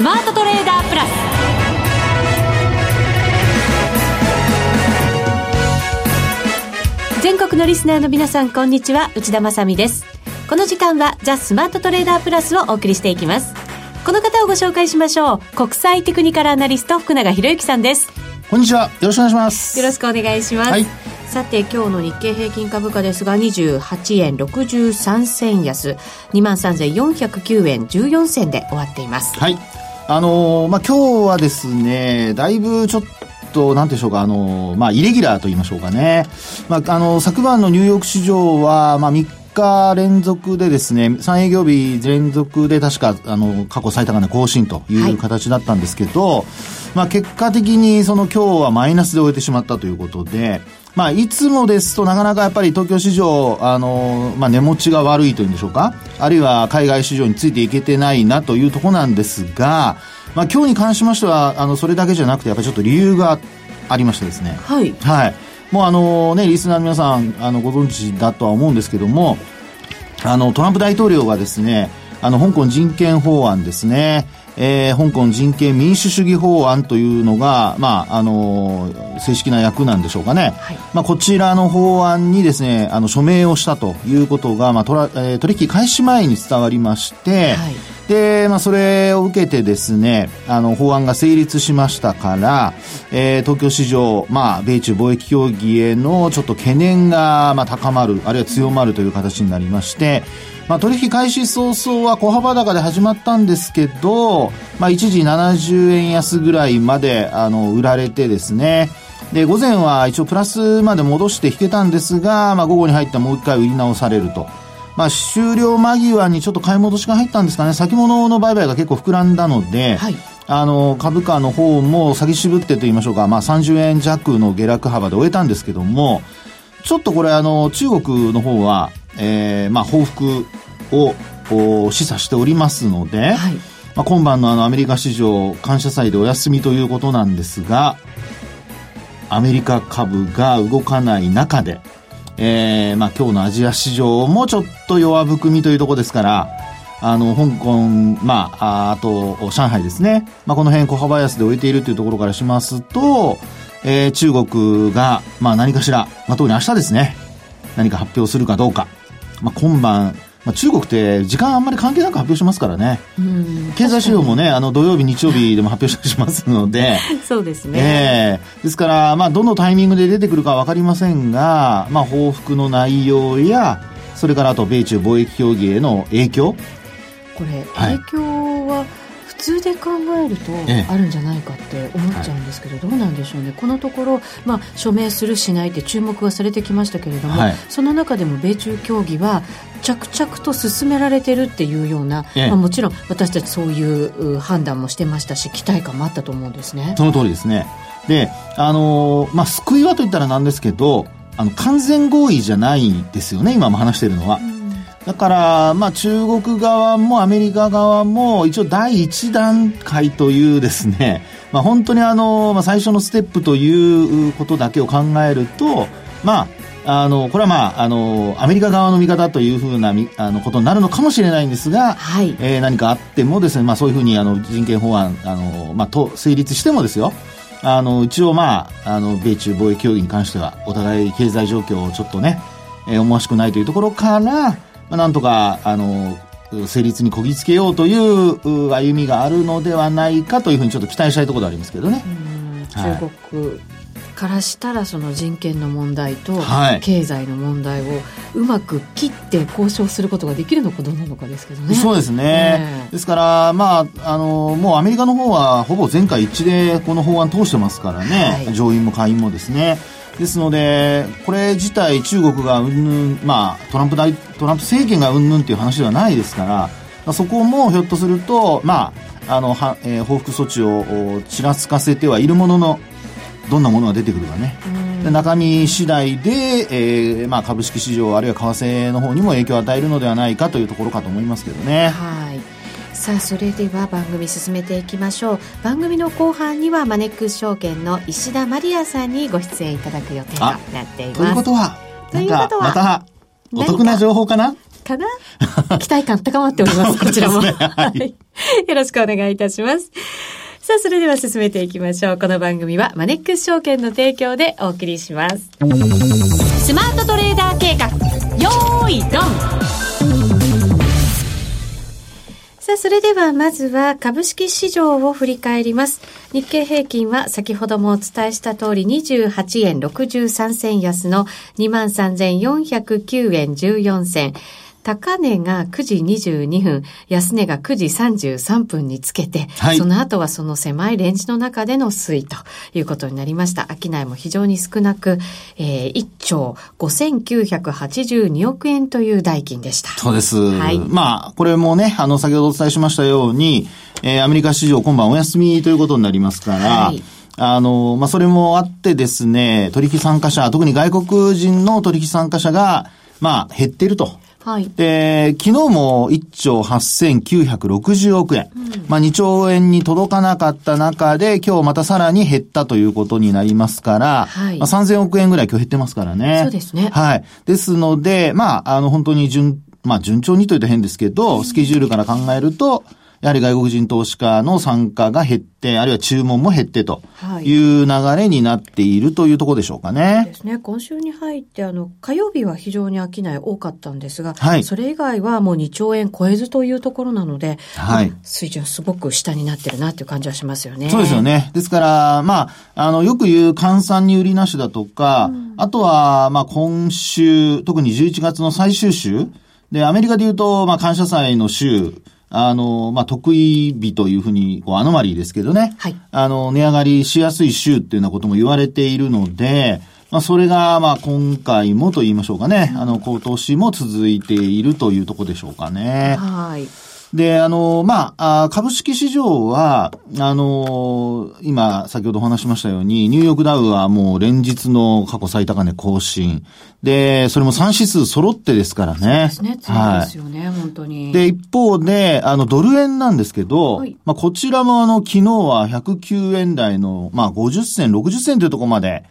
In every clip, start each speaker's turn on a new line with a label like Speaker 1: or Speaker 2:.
Speaker 1: スマートトレーダープラス。全国のリスナーの皆さんこんにちは。内田まさです。この時間はザ・スマートトレーダープラスをお送りしていきます。この方をご紹介しましょう。国際テクニカルアナリスト福永博之さんです。
Speaker 2: こんにちは。よろしくお願いします。
Speaker 1: よろしくお願いします、はい。さて今日の日経平均株価ですが28円63銭安。23,409円14銭で終わっています。
Speaker 2: はいあのー、まあ今日はですねだいぶちょっと、なんでしょうか、あの、まあ、イレギュラーと言いましょうかね。まあ、あの、昨晩のニューヨーク市場は、まあ、3日連続でですね、3営業日連続で確か、あの、過去最高値更新という形だったんですけど、はい、まあ、結果的にその今日はマイナスで終えてしまったということで、まあ、いつもですとなかなかやっぱり東京市場、あの、まあ、値持ちが悪いというんでしょうか、あるいは海外市場についていけてないなというところなんですが、まあ、今日に関しましては、あの、それだけじゃなくて、やっぱりちょっと理由がありましてですね。
Speaker 1: はい。
Speaker 2: はい。もうあのね、リスナーの皆さん、あの、ご存知だとは思うんですけども、あの、トランプ大統領がですね、あの、香港人権法案ですね、えー、香港人権民主主義法案というのが、まあ、あの正式な役なんでしょうかね。はい、まあ、こちらの法案にですね、あの、署名をしたということが、まあ、えー、取引開始前に伝わりまして、はい、で、まあ、それを受けてですね、あの、法案が成立しましたから、えー、東京市場、まあ、米中貿易協議へのちょっと懸念が、まあ、高まる、あるいは強まるという形になりまして、まあ、取引開始早々は小幅高で始まったんですけど、まあ、一時70円安ぐらいまであの売られてですね。で午前は一応プラスまで戻して引けたんですが、まあ、午後に入ったもう一回売り直されると。まあ、終了間際にちょっと買い戻しが入ったんですかね、先物の売買が結構膨らんだので、はい、あの株価の方も先渋ってと言いましょうか、まあ、30円弱の下落幅で終えたんですけども、ちょっとこれ、あの中国の方は、えーまあ、報復を示唆しておりますので、はい、まあ、今晩のあのアメリカ市場感謝祭でお休みということなんですがアメリカ株が動かない中で、えーまあ、今日のアジア市場もちょっと弱含みというところですからあの香港、まあ、あと上海ですね、まあ、この辺小幅安で終えているというところからしますと、えー、中国が、まあ、何かしら、まあ、特に明日ですね。何か発表するかどうか、まあ、今晩まあ、中国って時間あんまり関係なく発表しますからね。経済指標もね、あの土曜日、日曜日でも発表しますので。
Speaker 1: そうですね。
Speaker 2: ええー、ですから、まあ、どのタイミングで出てくるかわかりませんが、まあ、報復の内容や、それからあと米中貿易協議への影響。
Speaker 1: これ、影響は、通で考えるとあるんじゃないかって思っちゃうんですけど、どうなんでしょうね、このところ、まあ、署名するしないって注目がされてきましたけれども、はい、その中でも米中協議は着々と進められてるっていうような、まあ、もちろん私たちそういう判断もしてましたし期待感もあったと思うんですね。
Speaker 2: その通りですね。であのー、まあ、救いはといったらなんですけどあの完全合意じゃないですよね今も話しているのは。うんだから、まあ、中国側もアメリカ側も一応第一段階というですね、まあ、本当にあの、まあ、最初のステップということだけを考えると、まあ、あの、これはまあ、あの、アメリカ側の見方というふうなあのことになるのかもしれないんですが、はい、えー、何かあってもですね、まあそういうふうにあの人権法案、あの、まあと成立してもですよ、あの、一応まあ、あの、米中貿易協議に関しては、お互い経済状況をちょっとね、えー、思わしくないというところから、まあ、なんとか、あの、成立にこぎつけようという歩みがあるのではないかというふうにちょっと期待したいところでありますけどね。
Speaker 1: 中国からしたらその人権の問題と経済の問題をうまく切って交渉することができるのかどうなのかですけどね。
Speaker 2: そうですね。ですから、まあ、あの、もうアメリカの方はほぼ全会一致でこの法案通してますからね、はい、上院も下院もですね。ですので、これ自体中国がうんぬん、まあ、トランプ大、トランプ政権がうんぬんっていう話ではないですから、まあ、そこもひょっとすると、まあ、あの、は、えー、報復措置をちらつかせてはいるものの、どんなものが出てくるかね。で中身次第で、えーまあ、株式市場あるいは為替の方にも影響を与えるのではないかというところかと思いますけどね。
Speaker 1: はい。さあそれでは番組進めていきましょう番組の後半にはマネックス証券の石田マリアさんにご出演いただく予定となっています
Speaker 2: ということはということはまたお得な情報かな？
Speaker 1: かな？期待感高まっております、こちらも。ね、はい。よろしくお願いいたします。さあ、それでは進めていきましょう。この番組はマネックス証券の提供でお送りします。スマートトレーダー計画、よーい、ドンさあ、それではまずは株式市場を振り返ります。日経平均は先ほどもお伝えした通り28円63銭安の23,409円14銭。高値が9時22分、安値が9時33分につけて、はい、その後はその狭いレンジの中での推移ということになりました。商いも非常に少なく、えー、1兆5982億円という代金でした。
Speaker 2: そうです。はい。まあ、これもね、あの、先ほどお伝えしましたように、えー、アメリカ市場今晩お休みということになりますから、はいあの、まあ、それもあってですね、取引参加者、特に外国人の取引参加者が、まあ、減っていると。はい。で、昨日も1兆8960億円。うん、まあ2兆円に届かなかった中で、今日またさらに減ったということになりますから、はい。まあ3000億円ぐらい今日減ってますからね。
Speaker 1: そうですね。
Speaker 2: はい。ですので、まあ、あの本当に順、まあ順調にというと変ですけど、スケジュールから考えると、やはり外国人投資家の参加が減って、あるいは注文も減ってという流れになっているというところでしょうかね。
Speaker 1: ですね。今週に入って、あの、火曜日は非常に商い多かったんですが、はい、それ以外はもう2兆円超えずというところなので、はい、水準すごく下になってるなっていう感じはしますよね。
Speaker 2: そうですよね。ですから、まあ、あの、よく言う換算に売りなしだとか、うん、あとは、まあ、今週、特に11月の最終週、で、アメリカで言うと、まあ、感謝祭の週、あの、まあ、得意日というふうに、こう、アノマリーですけどね。はい。あの、値上がりしやすい週っていうようなことも言われているので、まあ、それが、まあ、今回もと言いましょうかね。あの、今年も続いているというところでしょうかね。はい。で、あの、まあ、株式市場は、あの、今、先ほどお話しましたように、ニューヨークダウはもう連日の過去最高値更新。で、それも3指数揃ってですからね。
Speaker 1: そうですね。強いですよね、はい、本当に。
Speaker 2: で、一方で、あの、ドル円なんですけど、はい、まあ、こちらもあの、昨日は109円台の、まあ、50銭、60銭というところまで、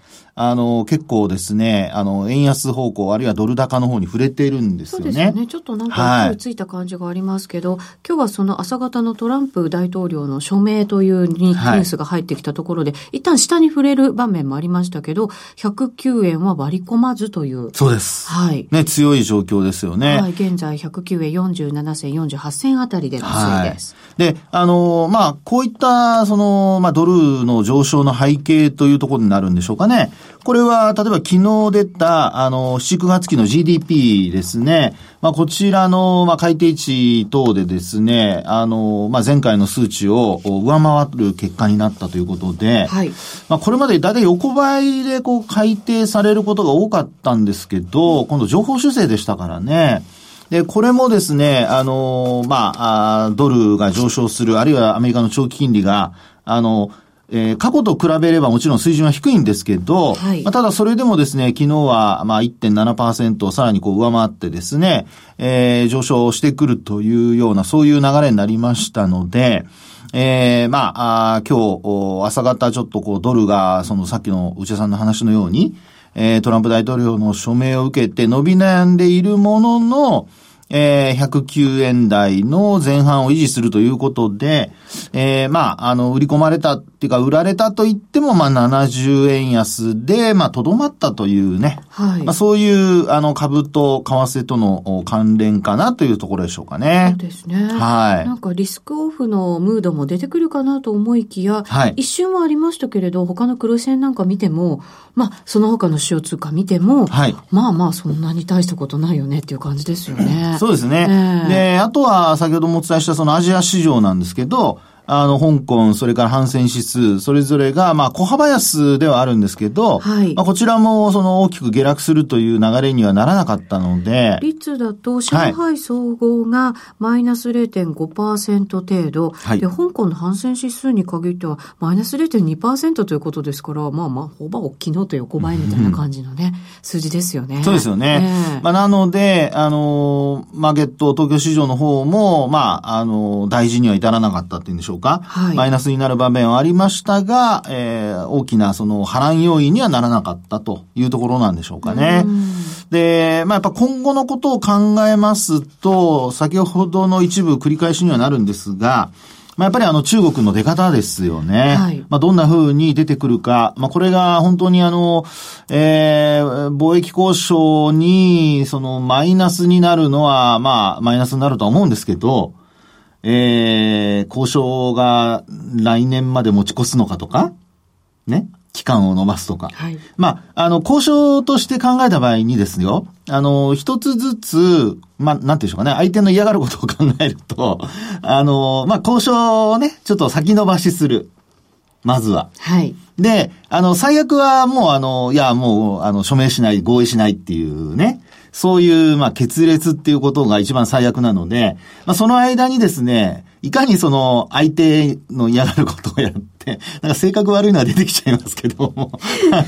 Speaker 2: あの、結構ですね、あの、円安方向、あるいはドル高の方に触れているんですよね。そうですよね。
Speaker 1: ちょっとなんか勢いついた感じがありますけど、はい、今日はその朝方のトランプ大統領の署名というニュースが入ってきたところで、はい、一旦下に触れる場面もありましたけど、109円は割り込まずという。
Speaker 2: そうです。はい。ね、強い状況ですよね。はい、
Speaker 1: 現在109円47銭、48銭あたりでの推移です。
Speaker 2: はい、で、あの、まあ、こういった、その、まあ、ドルの上昇の背景というところになるんでしょうかね。これは、例えば昨日出た、あの、7、9月期の GDP ですね。まあ、こちらの、まあ、改定値等でですね、あの、まあ、前回の数値を上回る結果になったということで、はい。まあ、これまで大体横ばいで、こう、改定されることが多かったんですけど、今度情報修正でしたからね。で、これもですね、あの、まあ、あドルが上昇する、あるいはアメリカの長期金利が、あの、えー、過去と比べればもちろん水準は低いんですけど、はい、まあ、ただそれでもですね、昨日はまあ1.7%をさらにこう上回ってですね、えー、上昇してくるというような、そういう流れになりましたので、えー、まあ、あ今日、朝方ちょっとこうドルが、そのさっきの内田さんの話のように、えー、トランプ大統領の署名を受けて伸び悩んでいるものの、えー、109円台の前半を維持するということで、えー、まあ、あの、売り込まれたっていうか、売られたと言っても、まあ、70円安で、まあ、とどまったというね。はい。まあ、そういう、あの、株と為替との関連かなというところでしょうかね。
Speaker 1: そうですね。はい。なんか、リスクオフのムードも出てくるかなと思いきや、はい。一瞬はありましたけれど、他の黒線なんか見ても、まあ、その他の主要通貨見ても、はい。まあまあ、そんなに大したことないよねっていう感じですよね。
Speaker 2: そうですね。えー、で、あとは先ほどもお伝えしたそのアジア市場なんですけど、あの、香港、それから反戦指数、それぞれが、まあ、小幅安ではあるんですけど、はい。まあ、こちらも、その、大きく下落するという流れにはならなかったので。
Speaker 1: 率だと、上海総合がマイナス0.5%程度、はい。で、香港の反戦指数に限っては、マイナス0.2%ということですから、まあまあ、ほぼ昨日と横ばいみたいな感じのね、うん、数字ですよね。
Speaker 2: そうですよね。えー、まあ、なので、あの、マーケット、東京市場の方も、まあ、あの、大事には至らなかったっていうんでしょうか、はい、マイナスになる場面はありましたが、えー、大きなその波乱要因にはならなかったというところなんでしょうかね。で、まあやっぱ今後のことを考えますと、先ほどの一部繰り返しにはなるんですが、まあ、やっぱりあの中国の出方ですよね。はい、まあ、どんな風に出てくるか。まあ、これが本当にあの、えー、貿易交渉に、そのマイナスになるのは、まあ、マイナスになるとは思うんですけど、えー、交渉が来年まで持ち越すのかとか、ね。期間を伸ばすとか。はい。まあ、あの、交渉として考えた場合にですよ、あの、一つずつ、まあ、なんていうんでしょうかね、相手の嫌がることを考えると、あの、まあ、交渉をね、ちょっと先延ばしする。まずは。
Speaker 1: はい。
Speaker 2: で、あの、最悪はもう、あの、いや、もう、あの、署名しない、合意しないっていうね、そういう、まあ、決裂っていうことが一番最悪なので、まあ、その間にですね、いかにその相手の嫌がることをやって、なんか性格悪いのは出てきちゃいますけども、あ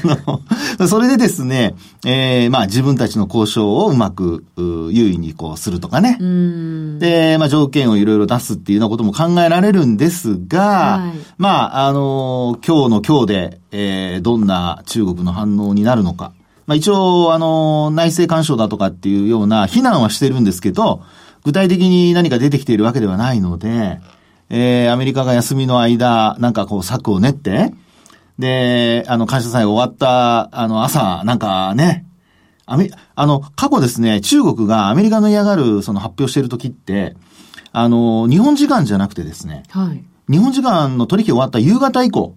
Speaker 2: の、それでですね、えー、まあ自分たちの交渉をうまく優位にこうするとかね。で、まあ条件をいろいろ出すっていうようなことも考えられるんですが、はい、まあ、あの、今日の今日で、えー、どんな中国の反応になるのか。まあ一応、あの、内政干渉だとかっていうような非難はしてるんですけど、具体的に何か出てきているわけではないので、えー、アメリカが休みの間、なんかこう策を練って、で、あの、感謝祭終わった、あの、朝、なんかね、アメ、あの、過去ですね、中国がアメリカの嫌がる、その発表してる時って、あの、日本時間じゃなくてですね、はい。日本時間の取引終わった夕方以降、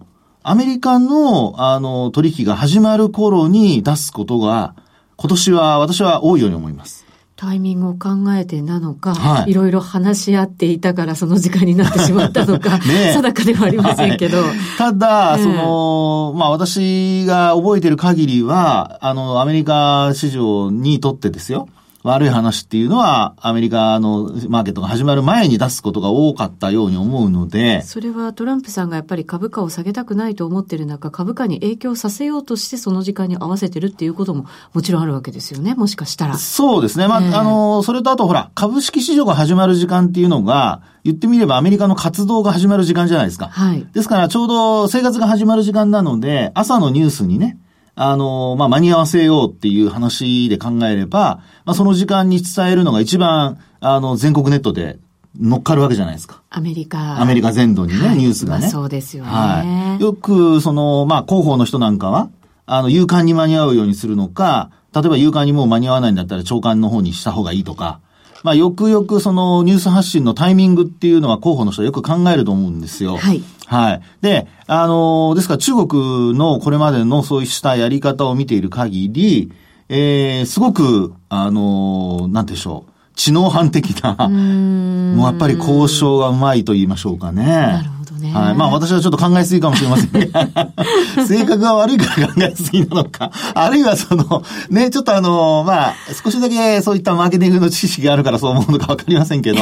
Speaker 2: アメリカの、あの、取引が始まる頃に出すことが、今年は私は多いように思います。
Speaker 1: タイミングを考えてなのか、はい、いろいろ話し合っていたからその時間になってしまったのか、ね、定かではありませんけど。はい、
Speaker 2: ただ、その、まあ私が覚えてる限りは、あの、アメリカ市場にとってですよ。悪い話っていうのは、アメリカのマーケットが始まる前に出すことが多かったように思うので。
Speaker 1: それはトランプさんがやっぱり株価を下げたくないと思ってる中、株価に影響させようとしてその時間に合わせてるっていうことももちろんあるわけですよね、もしかしたら。
Speaker 2: そうですね。まあ、えー、あの、それとあとほら、株式市場が始まる時間っていうのが、言ってみればアメリカの活動が始まる時間じゃないですか。はい。ですからちょうど生活が始まる時間なので、朝のニュースにね、あの、まあ、間に合わせようっていう話で考えれば、まあ、その時間に伝えるのが一番、あの、全国ネットで乗っかるわけじゃないですか。
Speaker 1: アメリカ。
Speaker 2: アメリカ全土にね、はい、ニュースがね。ま
Speaker 1: あ、そうですよね。は
Speaker 2: い。よく、その、まあ、広報の人なんかは、あの、勇敢に間に合うようにするのか、例えば勇敢にもう間に合わないんだったら長官の方にした方がいいとか、まあ、よくよくそのニュース発信のタイミングっていうのは広報の人はよく考えると思うんですよ。
Speaker 1: はい。
Speaker 2: はい。で、あのー、ですから中国のこれまでのそうしたやり方を見ている限り、えー、すごく、あのー、なんでしょう。知能犯的な、もうやっぱり交渉がうまいと言いましょうかね。
Speaker 1: なるほどね。
Speaker 2: はい。まあ私はちょっと考えすぎかもしれませんが、性格が悪いから考えすぎなのか、あるいはその、ね、ちょっとあの、まあ、少しだけそういったマーケティングの知識があるからそう思うのかわかりませんけど、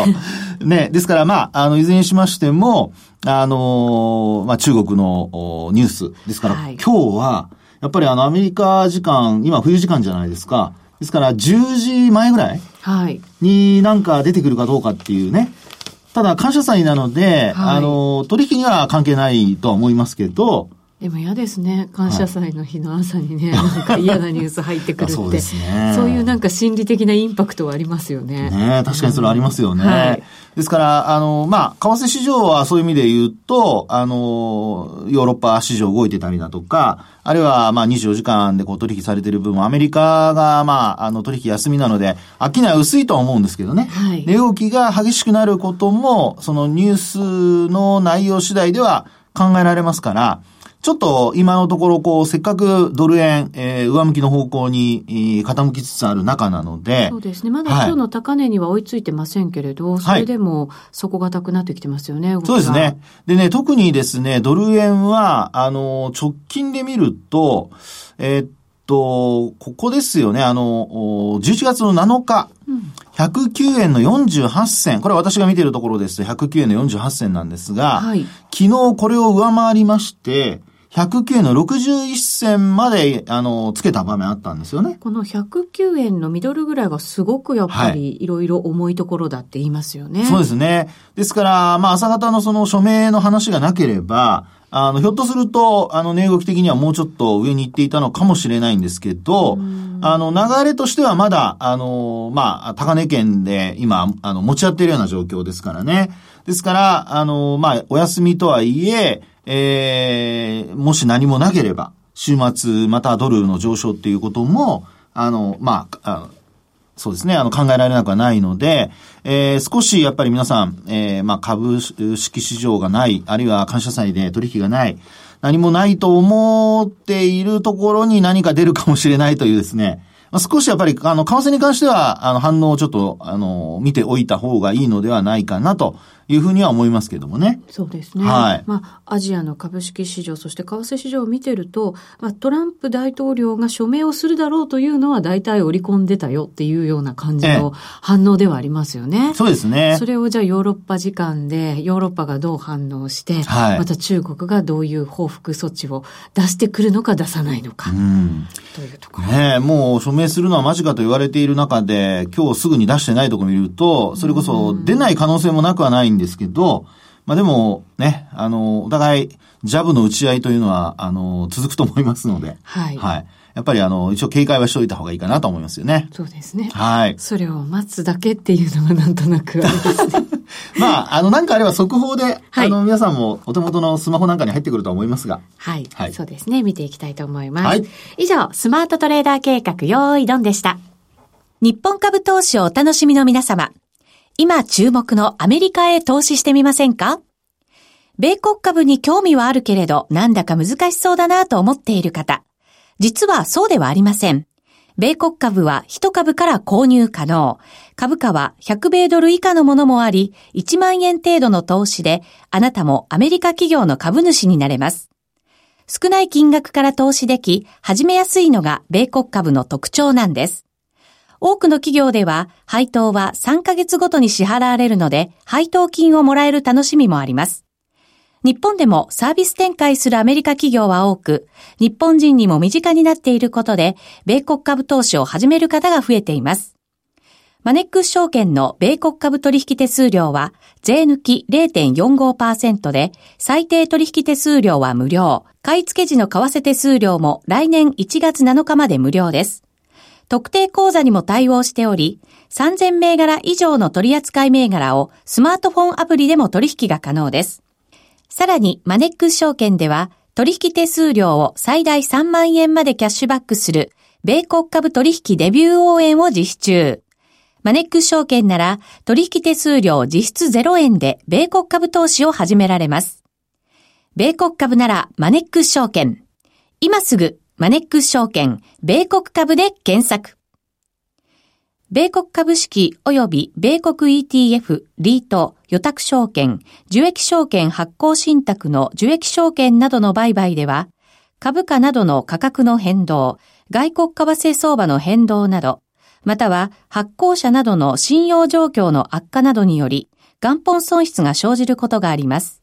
Speaker 2: ね、ですからまあ、あの、いずれにしましても、あの、まあ中国のニュースですから、はい、今日は、やっぱりあのアメリカ時間、今冬時間じゃないですか。ですから10時前ぐらいになんか出てくるかどうかっていうね。ただ感謝祭なので、はい、あの、取引には関係ないとは思いますけど、
Speaker 1: でも嫌ですね。感謝祭の日の朝にね、はい、なんか嫌なニュース入ってくるって。そうですね。そういうなんか心理的なインパクトはありますよね。
Speaker 2: ね確かにそれありますよね。はい、ですから、あの、まあ、為替市場はそういう意味で言うと、あの、ヨーロッパ市場動いてたりだとか、あるいは、まあ、24時間でこう取引されている分アメリカが、まあ、あの、取引休みなので、商いは薄いとは思うんですけどね。はい。値動きが激しくなることも、そのニュースの内容次第では考えられますから、ちょっと今のところ、こう、せっかくドル円、えー、上向きの方向に、えー、傾きつつある中なので。
Speaker 1: そうですね。まだ今日の高値には追いついてませんけれど、はい、それでも底堅くなってきてますよね、
Speaker 2: そうですね。でね、特にですね、ドル円は、あの、直近で見ると、えー、っと、ここですよね、あの、11月の7日。109円の48銭。これは私が見ているところですと109円の48銭なんですが、はい、昨日これを上回りまして、109円の61銭まで、あの、つけた場面あったんですよね。
Speaker 1: この109円のミドルぐらいがすごくやっぱりいろいろ重いところだって言いますよね。は
Speaker 2: い、そうですね。ですから、まあ朝方のその署名の話がなければ、あの、ひょっとすると、あの、値動き的にはもうちょっと上に行っていたのかもしれないんですけど、あの、流れとしてはまだ、あの、まあ、高値圏で今、あの、持ち合っているような状況ですからね。ですから、あの、まあ、お休みとはいえ、えー、もし何もなければ、週末またドルの上昇っていうことも、あの、まあ、あそうですね、あの、考えられなくはないので、えー、少しやっぱり皆さん、えー、まあ、株式市場がない、あるいは感謝祭で取引がない、何もないと思っているところに何か出るかもしれないというですね、まあ、少しやっぱり、あの、為替に関しては、あの、反応をちょっと、あの、見ておいた方がいいのではないかなというふうには思いますけどもね。
Speaker 1: そうですね。はい。まあ、アジアの株式市場、そして為替市場を見てると、まあ、トランプ大統領が署名をするだろうというのは大体織り込んでたよっていうような感じの反応ではありますよね。
Speaker 2: そうですね。
Speaker 1: それをじゃあヨーロッパ時間で、ヨーロッパがどう反応して、はい、また中国がどういう報復措置を出してくるのか出さないのか。うん。というところ。
Speaker 2: ねもう署名するのは間近と言われている中で、今日すぐに出してないところ見ると、それこそ出ない可能性もなくはないんですけど、まあでもね、あの、お互い、ジャブの打ち合いというのは、あの、続くと思いますので。はい。はい。やっぱりあの、一応警戒はしておいた方がいいかなと思いますよね。
Speaker 1: そうですね。
Speaker 2: はい。
Speaker 1: それを待つだけっていうのがなんとなくありますね。
Speaker 2: まあ、あの、なんかあれば速報で、はい、あの、皆さんもお手元のスマホなんかに入ってくると思いますが。
Speaker 1: はい。はい。そうですね。見ていきたいと思います。はい。以上、スマートトレーダー計画、用意ドンでした。日本株投資をお楽しみの皆様。今注目のアメリカへ投資してみませんか？米国株に興味はあるけれど、なんだか難しそうだなと思っている方。実はそうではありません。米国株は1株から購入可能。株価は100米ドル以下のものもあり、1万円程度の投資で、あなたもアメリカ企業の株主になれます。少ない金額から投資でき、始めやすいのが米国株の特徴なんです。多くの企業では配当は3ヶ月ごとに支払われるので、配当金をもらえる楽しみもあります。日本でもサービス展開するアメリカ企業は多く、日本人にも身近になっていることで、米国株投資を始める方が増えています。マネックス証券の米国株取引手数料は、税抜き0.45%で、最低取引手数料は無料。買い付け時の為替手数料も来年1月7日まで無料です。特定口座にも対応しており、3000銘柄以上の取扱銘柄をスマートフォンアプリでも取引が可能です。さらに、マネックス証券では、取引手数料を最大3万円までキャッシュバックする、米国株取引デビュー応援を実施中。マネックス証券なら、取引手数料実質0円で、米国株投資を始められます。米国株なら、マネックス証券。今すぐ、マネックス証券、米国株で検索。米国株式及び米国 ETF、リート、予託証券、受益証券発行信託の受益証券などの売買では、株価などの価格の変動、外国為替相場の変動など、または発行者などの信用状況の悪化などにより、元本損失が生じることがあります。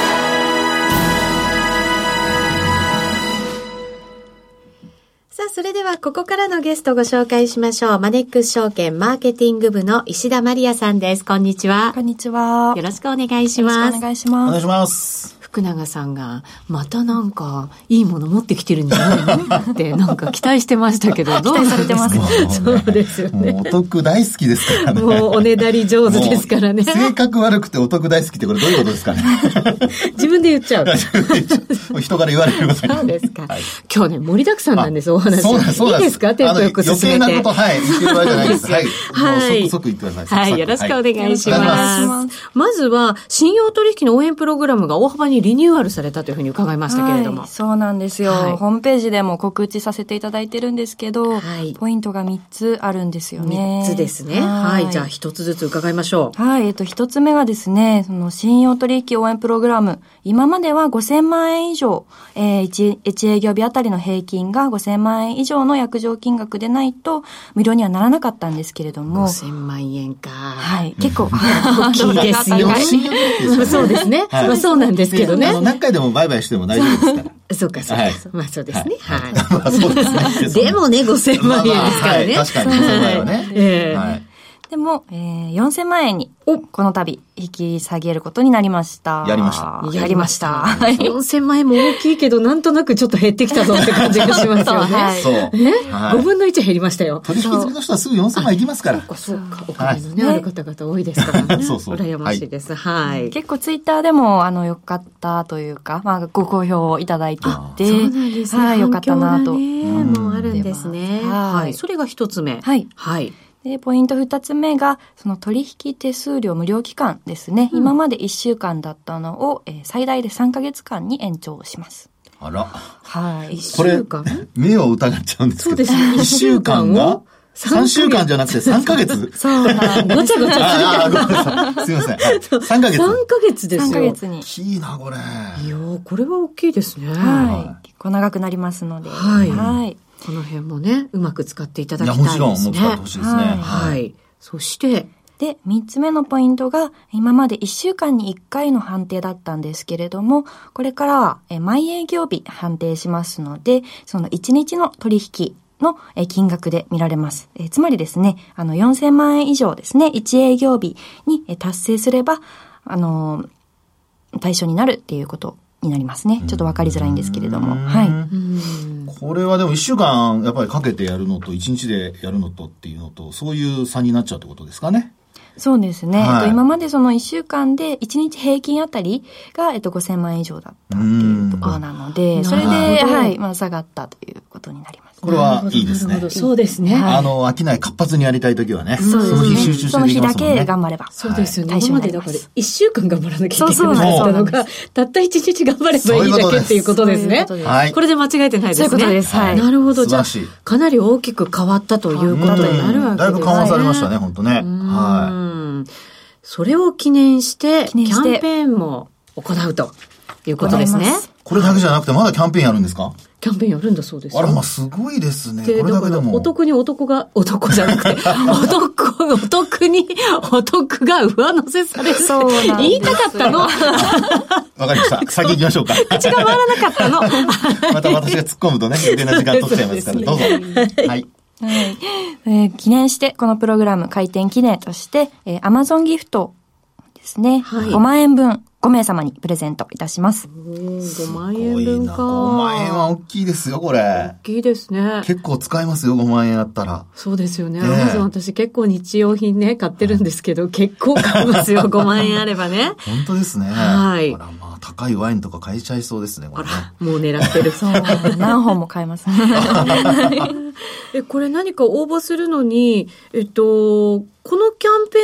Speaker 1: さあ、それではここからのゲストをご紹介しましょう。マネックス証券マーケティング部の石田マリアさんです。こんにちは。
Speaker 3: こんにちは。
Speaker 1: よろしくお願いします。よろしく
Speaker 3: お願いします。お
Speaker 2: 願いします。
Speaker 1: 福永さんが、またなんか、いいもの持ってきてるんじゃないの？って、なんか期待してましたけど、
Speaker 3: どう期待されてます
Speaker 1: そうですよね。
Speaker 2: お得大好きですからね。
Speaker 1: もうおねだり上手ですからね。
Speaker 2: 性格悪くてお得大好きってこれどういうことですかね？
Speaker 1: 自分で言っちゃう。
Speaker 2: 人から言われること
Speaker 1: そうですか。今日ね、盛りだくさんなんです、お話。そうです、そうです。いいですか？テンポよく進めて。
Speaker 2: 余計なこと、はい、言ってる場合じゃないです。はい。はい。即即言ってくださ
Speaker 1: い。はい、よろしくお願いします。まずは、信用取引の応援プログラムが大幅ににリニューアルされたというふうに伺いましたけれども。はい、
Speaker 3: そうなんですよ、はい、ホームページでも告知させていただいてるんですけど、はい、ポイントが3つあるんですよね。
Speaker 1: 3つですね。はい。じゃあ1つずつ伺いましょ
Speaker 3: う。はい。えっと、1つ目がですね、その信用取引応援プログラム。今までは5000万円以上、えー、1, 1営業日あたりの平均が5000万円以上の約定金額でないと、無料にはならなかったんですけれども。
Speaker 1: 5000万円か。
Speaker 3: はい。結構、
Speaker 1: 大きいですよ。そうですね。そうなんですけどね。
Speaker 2: 何回でも売買しても大丈夫ですから。
Speaker 1: そうか、そうか。はい、まあそうですね。はい。まあそうですね。でもね、5000万円ですからね。
Speaker 2: 確かに、5000万円はね。え
Speaker 3: え。でも、えー、4000万円に、この度、引き下げることになりました。
Speaker 2: やりました。
Speaker 3: やりました。
Speaker 1: 4000万円も大きいけど、なんとなくちょっと減ってきたぞって 感じがしますよね。はい、そう。ね、はい、?5 分の1減りましたよ。
Speaker 2: 取引好きの人はすぐ4000万いきますから。
Speaker 1: そうか、そうか。お金のね、ある方々多いですからね。そうそう。羨ましいです。はい。
Speaker 3: 結構ツイッターでも、あの、よかったというか、まあ、ご好評をいただいてて。
Speaker 1: そうなんですね。はい、よかったなと。もうあるんですね。はい。それが一つ目。
Speaker 3: はい。
Speaker 1: はい。
Speaker 3: で、ポイント二つ目が、その取引手数料無料期間ですね。うん、今まで一週間だったのを、えー、最大で三ヶ月間に延長します。
Speaker 2: あら。
Speaker 3: はい。
Speaker 2: これ、目を疑っちゃうんですけど。そうですね。一週間が？3週間じゃなくて3ヶ月
Speaker 1: そう なんごちゃごちゃ
Speaker 2: するから。すいません。3ヶ月。3
Speaker 1: ヶ月ですよ。3ヶ
Speaker 3: 月に。
Speaker 2: 大きいな、これ。
Speaker 1: いやこれは大きいですね。
Speaker 3: はい。結構長くなりますので。はい。はい。
Speaker 1: この辺もね、うまく使っていただきたいですね。いや、もちろん、もう使ってほしいですね。はい。はい、そして、
Speaker 3: で、三つ目のポイントが、今まで一週間に一回の判定だったんですけれども、これからは、え毎営業日判定しますので、その一日の取引の金額で見られます。えつまりですね、あの、4000万円以上ですね、1営業日に達成すれば、あの、対象になるっていうことになりますね。ちょっとわかりづらいんですけれども。はい。
Speaker 2: これはでも1週間やっぱりかけてやるのと1日でやるのとっていうのと、そういう差になっちゃうってことですかね？
Speaker 3: そうですね。はい、えっと、今までその1週間で1日平均あたりが、えっと、5000万円以上だったっていうところなので、それで、はい、まあ、下がったということになります。
Speaker 2: これはいいですね。
Speaker 1: そうですね。
Speaker 2: あの、飽きない活発にやりたいときはね、その日集中してできますもんね。その日だ
Speaker 3: け頑張れば。
Speaker 1: そうですよね。今までだから、一週間頑張らなきゃいけなかったのが、たった一日頑張ればいいだけっていうことですね。はい。これで間違えてないですね。
Speaker 3: そういうことです。はい。
Speaker 1: なるほど。じゃあ、かなり大きく変わったということになるわけですね。
Speaker 2: だいぶ緩和されましたね、本当ね。は
Speaker 1: い。それを記念して、キャンペーンも行うということですね。
Speaker 2: これだけじゃなくて、まだキャンペーンやるんですか？
Speaker 1: キャンペーンやるんだそうです
Speaker 2: あら、まあ、すごいですね。これだけでも。
Speaker 1: お得に男が、男じゃなくて、お得、お得に、お得が上乗せされる。そう言いたかったの。わ
Speaker 2: かりました。先行きましょうか。
Speaker 1: 口が回らなかったの。
Speaker 2: また私が突っ込むとね、余計な時間取っちゃいますから、どうぞ。はい。はい。
Speaker 3: えー、記念して、このプログラム開店記念として、えー、Amazon ギフトですね。はい。5万円分5名様にプレゼントいたします。
Speaker 1: 5万円分か。
Speaker 2: 5万円は大きいですよ、これ。
Speaker 1: 大きいですね。
Speaker 2: 結構使えますよ、5万円あったら。
Speaker 1: そうですよね。アマゾン私結構日用品ね、買ってるんですけど、結構買いますよ、5万円あればね。
Speaker 2: 本当ですね。はい。あら、まあ、高いワインとか買えちゃいそうですね、これ、ね。
Speaker 1: あら、もう狙ってる。
Speaker 3: そう。何本も買えます。
Speaker 1: え、これ何か応募するのに、えっと、このキャンペ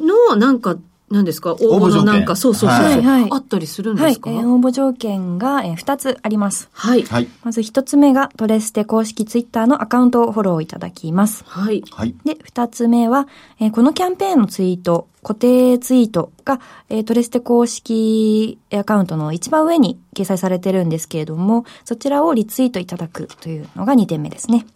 Speaker 1: ーンのなんか何ですか？応募のなんか、そうそうそう、はいはい、あったりするんですか、はい、
Speaker 3: えー、応募条件が、えー、2つあります。
Speaker 1: はい。はい。
Speaker 3: まず1つ目が、トレステ公式ツイッターのアカウントをフォローいただきます。
Speaker 1: はい。
Speaker 2: はい。
Speaker 3: で、2つ目は、えー、このキャンペーンのツイート、固定ツイートが、えー、トレステ公式アカウントの一番上に掲載されてるんですけれども、そちらをリツイートいただくというのが2点目ですね。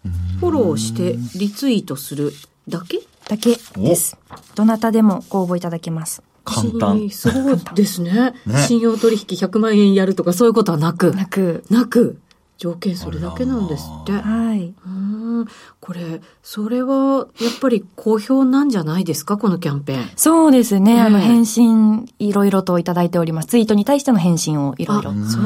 Speaker 1: フォローしてリツイートするだけ？
Speaker 3: だけです。どなたでもご応募いただけます。
Speaker 2: 簡単。
Speaker 1: そうですね ね。信用取引100万円やるとかそういうことはなく。
Speaker 3: なく。
Speaker 1: なく。条件それだけなんですって。
Speaker 3: はい。
Speaker 1: うん。これ、それは、やっぱり好評なんじゃないですか？このキャンペーン。
Speaker 3: そうですね。ねあの、返信、いろいろといただいております。ツイートに対しての返信をいろいろ。
Speaker 1: そうなんです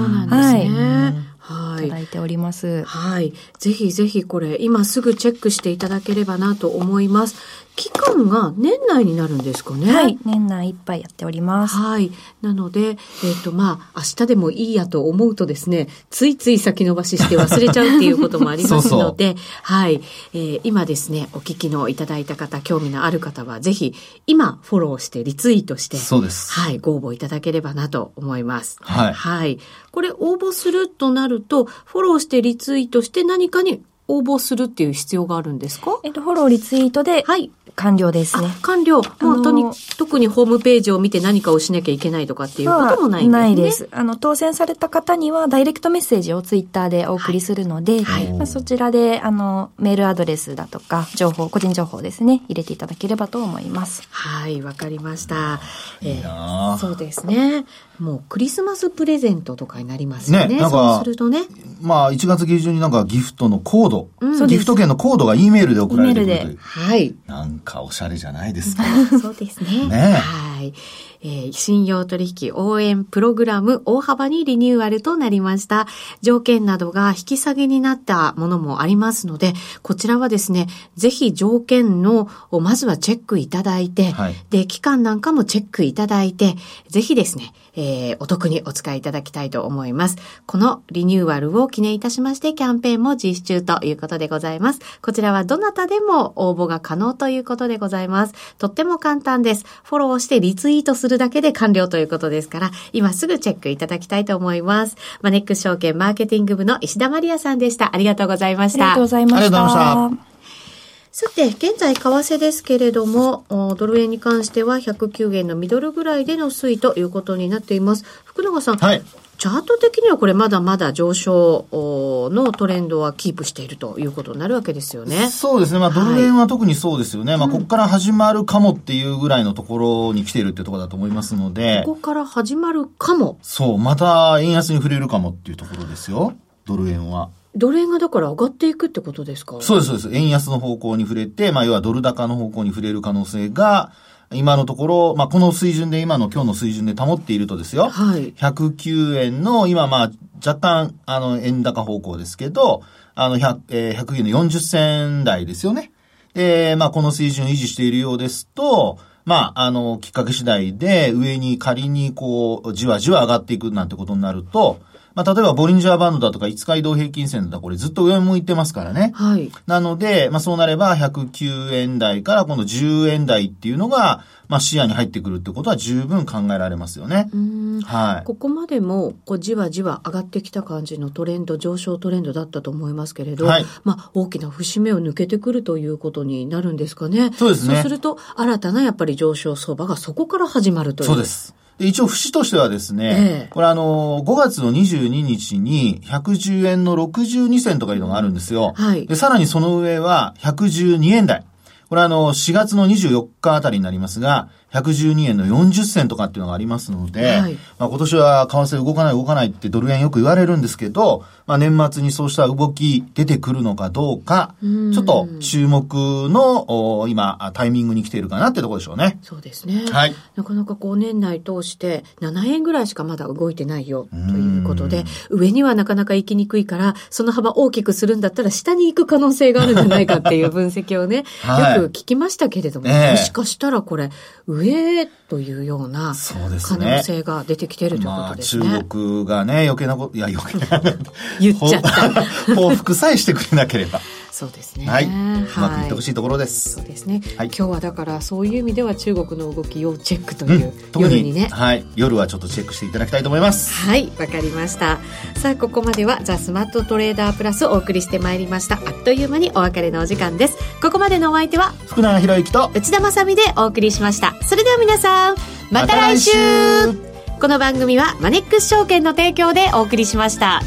Speaker 1: ね。はい
Speaker 3: いただいております。
Speaker 1: はい。ぜひぜひこれ、今すぐチェックしていただければなと思います。期間が年内になるんですかね？
Speaker 3: はい。年内いっぱいやっております。
Speaker 1: はい。なので、えっ、ー、と、まあ、明日でもいいやと思うとですね、ついつい先延ばしして忘れちゃうっていうこともありますので、そうそうはい、えー。今ですね、お聞きのいただいた方、興味のある方は、ぜひ、今、フォローして、リツイートして、
Speaker 2: そうです。
Speaker 1: はい、ご応募いただければなと思います。
Speaker 2: はい。
Speaker 1: はい。これ、応募するとなると、フォローして、リツイートして何かに応募するっていう必要があるんですか？
Speaker 3: えっと、フォロー、リツイートで、はい。完了ですね。
Speaker 1: 完了。もうとに、特にホームページを見て何かをしなきゃいけないとかっていうこともないんですね。ないです。
Speaker 3: あの、当選された方には、ダイレクトメッセージをツイッターでお送りするので、はい、まあ、そちらで、あの、メールアドレスだとか、情報、個人情報ですね、入れていただければと思います。
Speaker 1: はい、わかりました。えー、そうですね。もうクリスマスプレゼントとかになりますよね。ねなんかそうするとね。
Speaker 2: まあ、1月下旬になんかギフトのコード、うん、ギフト券のコードが E メールで送られてくるという。
Speaker 1: はい。
Speaker 2: なんかおしゃれじゃないですか。
Speaker 1: そうですね。ねはい。えー、信用取引応援プログラム大幅にリニューアルとなりました。条件などが引き下げになったものもありますので、こちらはですね、ぜひ条件のをまずはチェックいただいて、はい、で、期間なんかもチェックいただいて、ぜひですね、えー、お得にお使いいただきたいと思います。このリニューアルを記念いたしまして、キャンペーンも実施中ということでございます。こちらはどなたでも応募が可能ということでございます。とっても簡単です。フォローしてリツイートするだけで完了ということですから、今すぐチェックいただきたいと思います。マネックス証券マーケティング部の石田マリアさんでした。ありがとうございました。
Speaker 3: ありがとうございました。ありがとうございました。
Speaker 1: さて、現在為替ですけれども、ドル円に関しては109円のミドルぐらいでの推移ということになっています。福永さん、はい、チャート的にはこれまだまだ上昇のトレンドはキープしているということになるわけですよね。
Speaker 2: そうですね。まあ、ドル円は特にそうですよね。はい、まあ、ここから始まるかもっていうぐらいのところに来ているっていうところだと思いますので。
Speaker 1: ここから始まるかも。
Speaker 2: そう。また円安に触れるかもっていうところですよ。ドル円は。
Speaker 1: ドル円がだから上がっていくってことですか？
Speaker 2: そうです、そうです。円安の方向に触れて、まあ、要はドル高の方向に触れる可能性が、今のところ、まあ、この水準で、今の今日の水準で保っているとですよ。
Speaker 1: はい。
Speaker 2: 109円の、今まあ、若干、あの、円高方向ですけど、あの、100、えー、109円の40銭台ですよね。で、まあ、この水準維持しているようですと、まあ、あの、きっかけ次第で、上に仮にこう、じわじわ上がっていくなんてことになると、まあ、例えばボリンジャーバンドだとか5日移動平均線だとこれずっと上向いてますからね。
Speaker 1: はい。
Speaker 2: なので、まあ、そうなれば109円台から今度10円台っていうのが、まあ、視野に入ってくるってことは十分考えられますよね。はい。
Speaker 1: ここまでも、こう、じわじわ上がってきた感じのトレンド、上昇トレンドだったと思いますけれど、はい、まあ、大きな節目を抜けてくるということになるんですかね。
Speaker 2: そうですね。
Speaker 1: そうすると、新たなやっぱり上昇相場がそこから始まるという。
Speaker 2: そうです。で、一応、節としてはですね、ええ、これあの、5月の22日に110円の62銭とかいうのがあるんですよ。
Speaker 1: はい。
Speaker 2: で、さらにその上は112円台。これあの、4月の24日あたりになりますが、112円の40銭とかっていうのがありますので、はい、まあ今年は為替動かない動かないってドル円よく言われるんですけど、まあ年末にそうした動き出てくるのかどうか、うちょっと注目の今タイミングに来ているかなってところでしょうね。
Speaker 1: そうですね。
Speaker 2: はい。
Speaker 1: なかなかこう年内通して7円ぐらいしかまだ動いてないよということで、上にはなかなか行きにくいから、その幅大きくするんだったら下に行く可能性があるんじゃないかっていう分析をね、はい、よく聞きましたけれども、えー、もしかしたらこれ上上というような可能性が出てきているということですね。
Speaker 2: まあ、中国がね、余計なこと、いや余計な
Speaker 1: 言っちゃった。
Speaker 2: 報復さえしてくれなければ。
Speaker 1: そうですね。
Speaker 2: はい。うまくいってほしいところです。
Speaker 1: そうですね。はい、今日はだからそういう意味では中国の動き要チェックという、うん、夜にね。
Speaker 2: はい。夜はちょっとチェックしていただきたいと思います。
Speaker 1: はい。わかりました。さあ、ここまではザ・スマートトレーダープラスお送りしてまいりました。あっという間にお別れのお時間です。ここまでのお相手は
Speaker 2: 福永博之と
Speaker 1: 内田まさでお送りしました。それでは皆さん、また来週この番組はマネックス証券の提供でお送りしました。